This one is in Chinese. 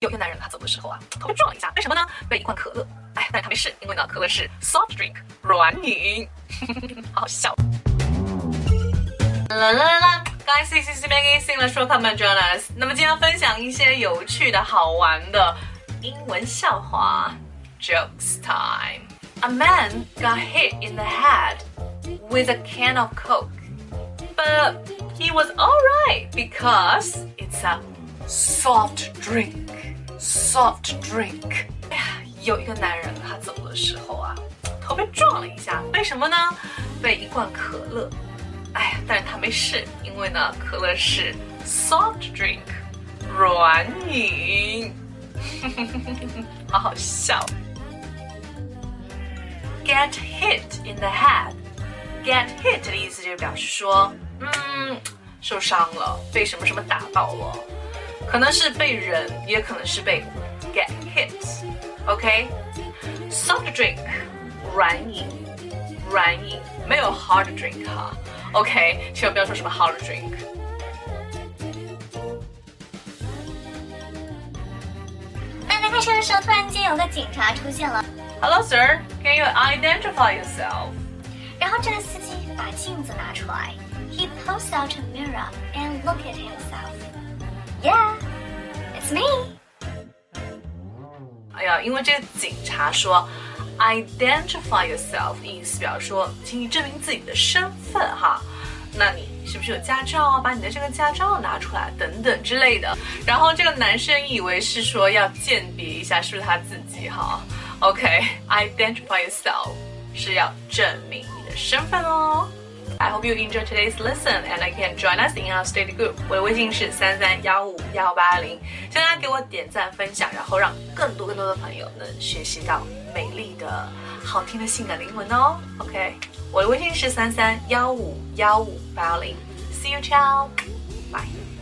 有一个男人他走的时候啊，头被撞了一下，为什么呢？被一罐可乐。哎，但是他没事，因为呢，可乐是 soft drink 软饮，好笑。啦啦啦，Guys, this is Maggie. Sing the show, come and join us. 那么今天要分享一些有趣的好玩的英文笑话，Jokes time. A man got hit in the head with a can of Coke, but he was alright because it's a soft drink. Soft drink. 哎呀，有一个男人他走的时候啊，头被撞了一下，为什么呢？被一罐可乐。哎呀，但是他没事，因为呢，可乐是 soft drink，软饮，好好笑。Get hit in the head. Get hit 的意思就是表示说，嗯，受伤了，被什么什么打到了，可能是被人，也可能是被 get hit。OK，soft drink，软饮，软饮，没有 hard drink 哈。OK，千万不要说什么 hard drink。慢慢开车的时候，突然间有个警察出现了， Hello, sir. Can you identify yourself? 然后这个司机把镜子拿出来，He pulls out a mirror and look at himself. Me. 哎呀，因为这个警察说 identify yourself，意思表示说，请你证明自己的身份哈。那你是不是有驾照啊？把你的这个驾照拿出来，等等之类的。然后这个男生以为是说要鉴别一下是不是他自己哈。OK，identify、yourself 是要证明你的身份哦。I hope you enjoy today's lesson and I can join us in our study group。我的微信是三三幺五幺八零，希望大家给我点赞分享，然后让更多更多的朋友能学习到美丽的、好听的性感的英文哦。OK，我的微信是三三幺五幺五八零。See you, ciao. Bye.